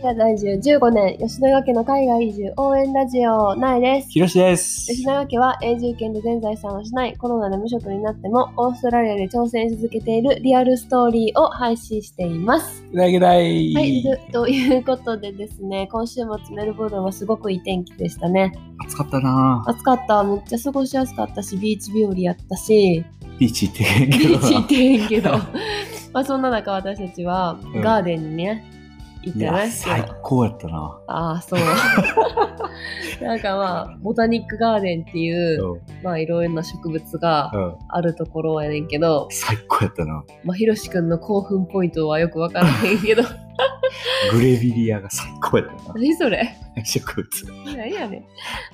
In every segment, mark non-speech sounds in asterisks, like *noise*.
では第15年、吉永家の海外移住応援ラジオ、なえです。ひろしです。吉永家は永住権で全財産を失い、コロナで無職になっても、オーストラリアで挑戦し続けているリアルストーリーを配信しています。ぐだいぐだい。はい、とということでですね、今週末メルボルンはすごくいい天気でしたね。暑かったな暑かった、めっちゃ過ごしやすかったし、ビーチ日和やったし、ビーチ行ってへんけどな。ビーチ行ってへんけど、*laughs* まあそんな中私たちはうんガーデンにね、行っいや、てね。最高やったな。ああ、そう。*laughs* なんかまあ、ボタニックガーデンっていう、うん。まあいろいろな植物がうん。あるところやねんけど、最高やったな。まあ、ひろしくんの興奮ポイントはよくわからへんけど、*laughs* グレビリアが最高やったな。何それ？植物。何やねん。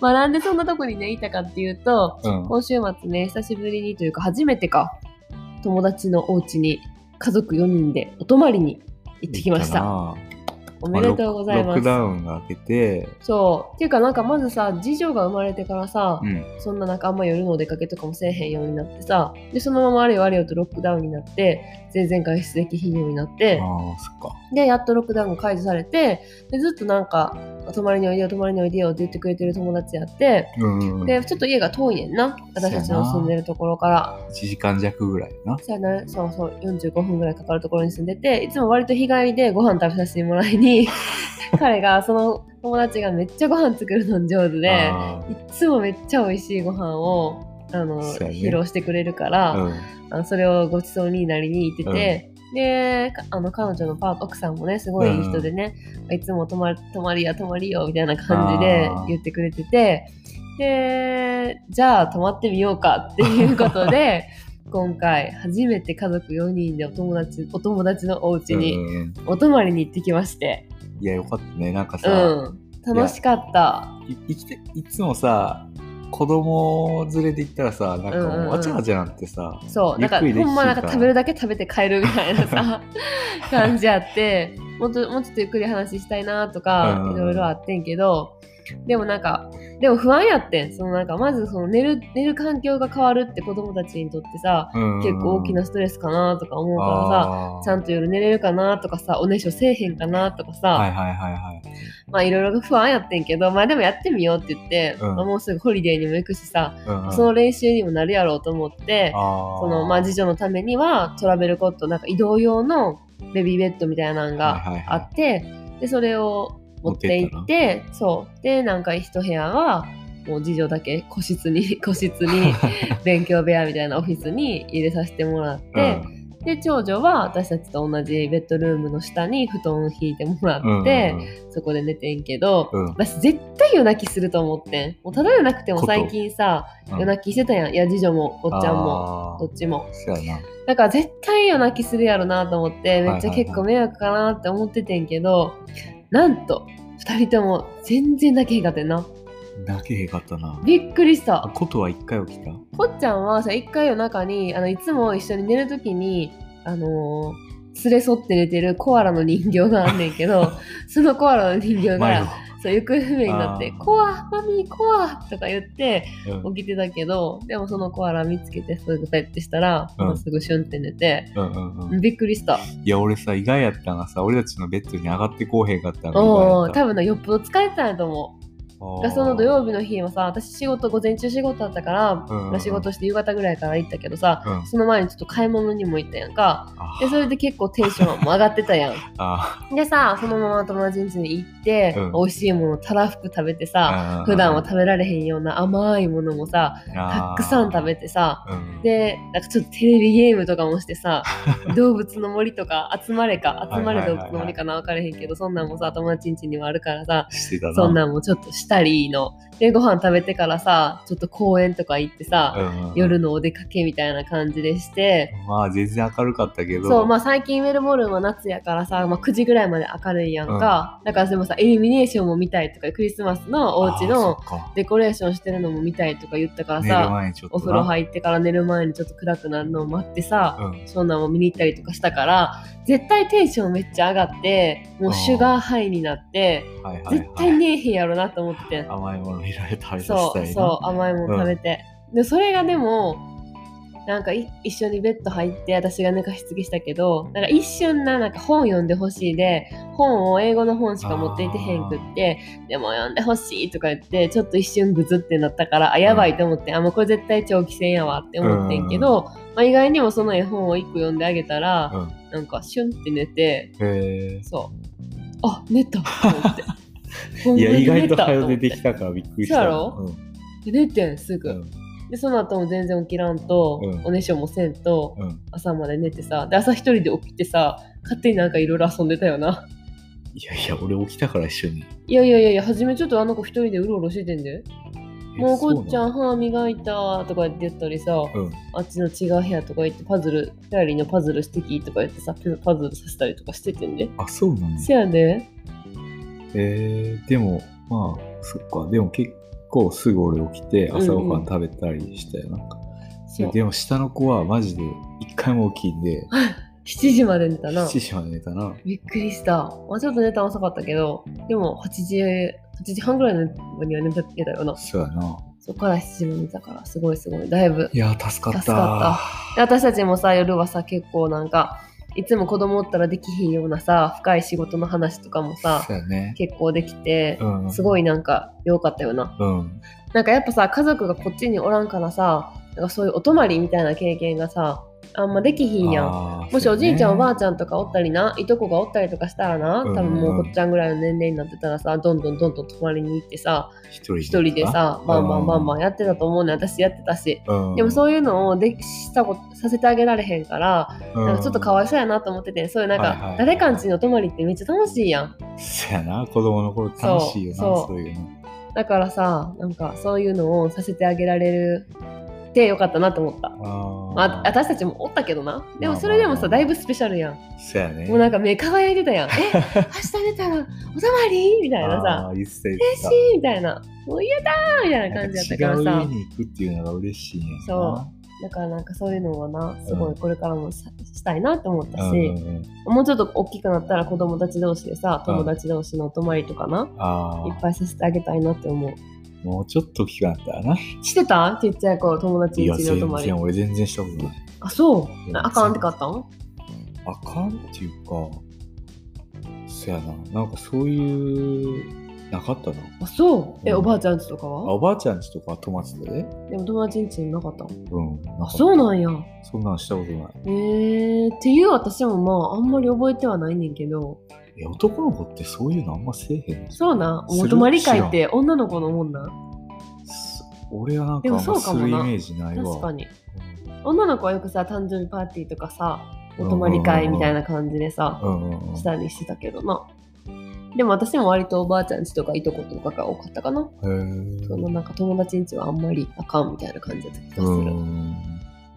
まあなんでそんなとこにね、いたかっていうと、うん。今週末ね、久しぶりにというか初めてか、友達のお家に家族4人でお泊まりに行ってきました。お。めでとうございます。ロックダウンが明けて、そう。っていうかなんかまずさ、次女が生まれてからさ、うん。そんななんかあんま夜のお出かけとかもせえへんようになってさ、で、そのままあれよあれよとロックダウンになって、全然外出できひんようになって、ああ、そっか。で、やっとロックダウンが解除されて、でずっとなんか、泊まりにおいでよ、泊まりにおいでよって言ってくれてる友達やって、うんうん。で、ちょっと家が遠いねんな。私たちの住んでるところから。1時間弱ぐらいやな。そうやな、そうそう、45分ぐらいかかるところに住んでて、いつも割と日帰りでご飯食べさせてもらいに、*laughs* 彼が、その友達がめっちゃご飯作るの上手で、あいつもめっちゃ美味しいご飯を、あの、ね披露してくれるから、ーうん。あのそれをごちそうになりに行ってて、でかあの彼女のパート奥さんもねすごいいい人でね、いつも泊ま泊まりや泊まりよみたいな感じで言ってくれててでじゃあ泊まってみようかっていうことで *laughs* 今回初めて家族4人でお友達お友達のお家うんにうんうん。お泊まりに行ってきまして、いや、よかったね。なんかうさ、ん、楽しかった。い生きていつもさ子供連れで行ったらさなんかもうわちゃわちゃなってさ、そう、なんかゆっくりできほんまなんか食べるだけ食べて帰るみたいなさ *laughs* 感じあってもっともうちょっとゆっくり話したいなとかうん。いろいろあってんけどでもなんかでも不安やってん。そのなんかまずその寝る寝る環境が変わるって子供たちにとってさうん。結構大きなストレスかなとか思うからさちゃんと夜寝れるかなとかさおねしょせえへんかなとかさ、はいはいはいはいまあいろいろ不安やってんけどまあでもやってみようって言って、うん。まあもうすぐホリデーにも行くしさ、うんうん。その練習にもなるやろうと思ってそのまあ次女のためにはトラベルコットなんか移動用のベビーベッドみたいなのがはいはいはい。あって、でそれを持って行ってそう。でなんか一部屋はもう次女だけ個室に *laughs* 個室に勉強部屋みたいなオフィスに入れさせてもらって、で長女は私たちと同じベッドルームの下に布団を引いてもらうんって、うん。そこで寝てんけど、うん。私絶対夜泣きすると思ってん。もうただ夜なくても最近さうん夜泣きしてたやん。いや次女もおっちゃんもどっちも。だから絶対夜泣きするやろなと思ってめっちゃはい。はいはい結構迷惑かなって思っててんけど、なんと2人とも全然泣けへんかったんな。泣けへんかったな。びっくりした。ことは一回起きた？こっちゃんはさ一回夜中にあのいつも一緒に寝るときにあのー連れ添って寝てるコアラの人形があんねんけど *laughs* そのコアラの人形迷がそう行方不明になって「あー。コアマミーコア!」とか言って起きてたけどでもそのコアラ見つけてすぐペッてしたら、うん。もうすぐシュンって寝て、うんうんうん。びっくりした。いや俺さ意外やったのがさ俺たちのベッドに上がってこうへんかったの多分なよっぽど疲れてたんやと思う。あー。その土曜日の日はさ私仕事午前中仕事だったから、うんうん仕事して夕方ぐらいから行ったけどさ、うん。その前にちょっと買い物にも行ったやんか。あでそれで結構テンションも上がってたやん。*laughs* あでさそのまま友達ん家に行って、うん。美味しいものたらふく食べてさあ普段は食べられへんような甘いものもさたたくさん食べてさうん。でなんかちょっとテレビゲームとかもしてさ *laughs* 動物の森とか集まれか集まれ動物の森かな分からへんけどそんなんもさ友達ん家にはあるからさそんなんもちょっとしたりのでご飯食べてからさちょっと公園とか行ってさ、うんうん夜のお出かけみたいな感じでして。まあ全然明るかったけど。そうまあ最近メルボルンは夏やからさ、まあ、9時ぐらいまで明るいやんか、だからでもさイルミネーションも見たいとかクリスマスのお家のデコレーションしてるのも見たいとか言ったからさお風呂入ってから寝る前にちょっと暗くなるのを待ってさ、うん。そんなんも見に行ったりとかしたから絶対テンションめっちゃ上がってもうシュガーハイになってはいはいはい絶対寝えへんやろなと思って。ん甘いものいろいろ食べさせそうたいなそう甘いもの食べて、でそれがでもなんかい一緒にベッド入って私が寝かしつけしたけどなんか一瞬ななんか本読んでほしいで本を英語の本しか持っていてへんくってでも読んでほしいとか言ってちょっと一瞬グズってなったからあやばいと思って、あもうこれ絶対長期戦やわって思ってんけど、まあ、意外にもその絵本を一個読んであげたら、うん。なんかシュンって寝てへそう。あ寝たと思って。えいや意外と早早出てきたからびっくりした。そうやろ？寝てんすぐ、うん。でその後も全然起きらんと、うん。おねしょもせんとうん。うん朝まで寝てさで朝一人で起きてさ勝手になんかいろいろ遊んでたよな。いやいや俺起きたから一緒に。いやいやいやいや初めちょっとあの子一人でうろうろしててんで。えもうこっちゃそん歯磨いたとか言って言ったりさ、うん。あっちの違う部屋とか行ってパズルフェアリーのパズルしてきとか言ってさパズルさせたりとかしててんで。あそうなんや。せやでえー、でもまあそっか。でも結構すぐ俺起きて朝ごはん食べたりしたよ、なんか。そう。でも下の子はマジで一回も起きんで *laughs* 7時まで寝たな。7時まで寝たな。びっくりした、まあ、ちょっと寝たの遅かったけどでも8時8時半ぐらいには寝た寝たよな。そうやな。そっから7時まで寝たからすごいすごい。だいぶいや助かった助かで私たちもさ夜はさ結構なんかいつも子供おったらできひんようなさ深い仕事の話とかもさね。結構できてうん。すごいなんか良かったよな。うん。なんかやっぱさ家族がこっちにおらんからさなんかそういうお泊まりみたいな経験がさあんまできひんやん。もしおじいちゃん、おばあちちゃんとかおったりないとこがおったりとかしたらなうん多分もうこっちゃんぐらいの年齢になってたらさどんどんどんどん泊まりに行ってさ一人でさバンバンバンバン、ンやってたと思うね私やってたし。うん、でもそういうのをでしたことさせてあげられへんからうん、なんかちょっとかわいそうやなと思っててそういうなんか誰かんちの泊まりってめっちゃ楽しいやん。そうやな子供の頃楽しいよなそう。いうの。だからさなんかそういうのをさせてあげられるってよかったなと思った。あーまあ、私たちもおったけどな。でもそれでもさ、だいぶスペシャルやん。そうやねもうなんか目輝いてたやん。*laughs* え、明日寝たらお泊まりみたいなさ嬉しいみたいな。もう嫌だーみたいな感じだったからさ違う家。に行くっていうのが嬉しいんやなそうだからなんかそういうのはな、すごいこれからもさしたいなって思ったうんし、うんうん、もうちょっと大きくなったら子供たち同士でさ、うん友達同士のお泊まりとかな、あいっぱいさせてあげたいなって思う。あもうちょっと大きくなしてた？ちっちゃい頃友達い一緒にお泊まり。然。俺全然したことない。あ、そう？全。あかんって買ったん？あかんっていうかそやな。なんかそういうなかったなあ、そう？え、うん。おばあちゃんちとかあはおばあちゃんちとか泊まってたで？でも友達んちになかったん？うんあ、そうなんや。そんなんしたことない。えー、っていう私もまああんまり覚えてはないねんけどえ男の子ってそういうのあんませえへんの？そうなお泊まり会って女の子のもんなす俺はなんかあんまするイメージないわ。確かに。うん。女の子はよくさ誕生日パーティーとかさお泊まり会みたいな感じでさしたりしてたけどな。でも私も割とおばあちゃんちとかいとことかが多かったかな。そのなんか友達んちはあんまりあかんみたいな感じだった気がすうるん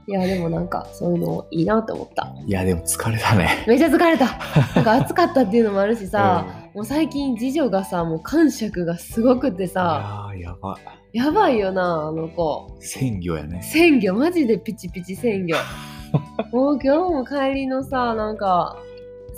いやでもなんかそういうのいいなって思った。いやでも疲れたね。めっちゃ疲れた。なんか暑かったっていうのもあるしさ、うん。もう最近次女がさもう感触がすごくてさ。いやば。やばいよなあの子。鮮魚やね。鮮魚。マジでピチピチ鮮魚。もう今日も帰りのさなんか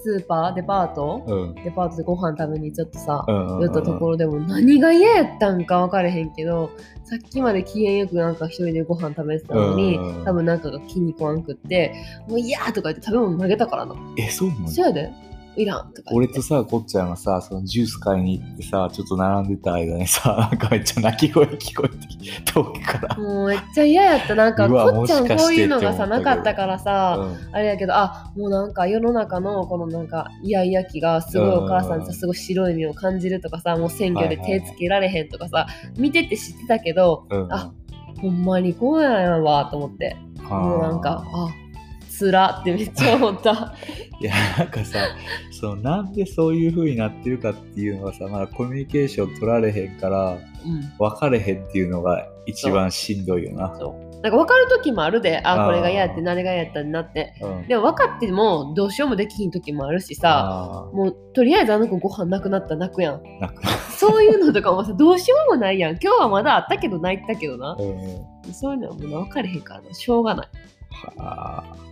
スーパーデパート？うん。デパートでご飯食べにちょっとさうんうんうん寄ったところでも何が嫌やったんか分かれへんけどさっきまで機嫌よくなんか一人でご飯食べてたのにうん多分なんかが気に食わんくってもう嫌とか言って食べ物投げたからな。えそうなのそやでいらんとか俺とさ、こっちゃんがさ、そのジュース買いに行ってさ、ちょっと並んでた間にさ、*laughs* なんかめっちゃ泣き声聞こえてきて、遠くから。もうめっちゃ嫌やった。なんかこっちゃんこういうのがさなかったからさ、うん。あれやけどあもうなんか世の中のこのなんかイヤイヤ期がすごいお母さんにさうんすごい白い目を感じるとかさもう鮮魚ではいはいはい手つけられへんとかさ見てて知ってたけどうん。あほんまにこうなんやわと思って。もうなんかあつらってめっちゃ思った。*laughs* いや、なんかさ、そのなんでそういう風になってるかっていうのがさ、まだコミュニケーション取られへんから、うん。分かれへんっていうのが一番しんどいよな。そう。なんか分かる時もあるであこれが嫌やって何が嫌やったんなって。うん。でも分かってもどうしようもできひん時もあるしさあもうとりあえずあの子ご飯なくなったら泣くやん。そういうのとかもさどうしようもないやん。今日はまだあったけど泣いたけどな。うん。そういうのはもう分かれへんからな。しょうがない。はあ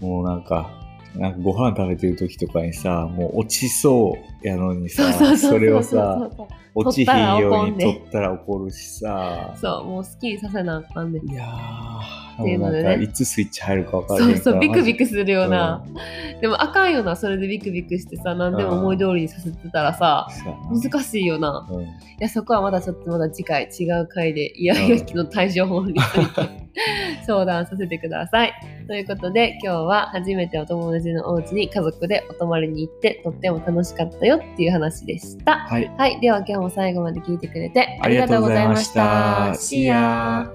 もうなんか、なんかご飯食べてる時とかにさ、もう落ちそうやのにさ、それをさ、落ちひんように取取っったら怒るしさ、そうもう好きにさせなあかんねん。いやっていうのでね。いつスイッチ入るか分からないそうそうビクビククするような、でもあかんよなそれでビクビクしてさ何でも思い通りにさせてたらさ難しいよな。うん。いやそこはまだちょっとまだ次回違う回でイヤイヤ期の対処法について *laughs* 相談させてください。ということで今日は初めてお友達のお家に家族でお泊まりに行ってとっても楽しかったよっていう話でした。はい。はい、では今日も最後まで聞いてくれてありがとうございました。した。See ya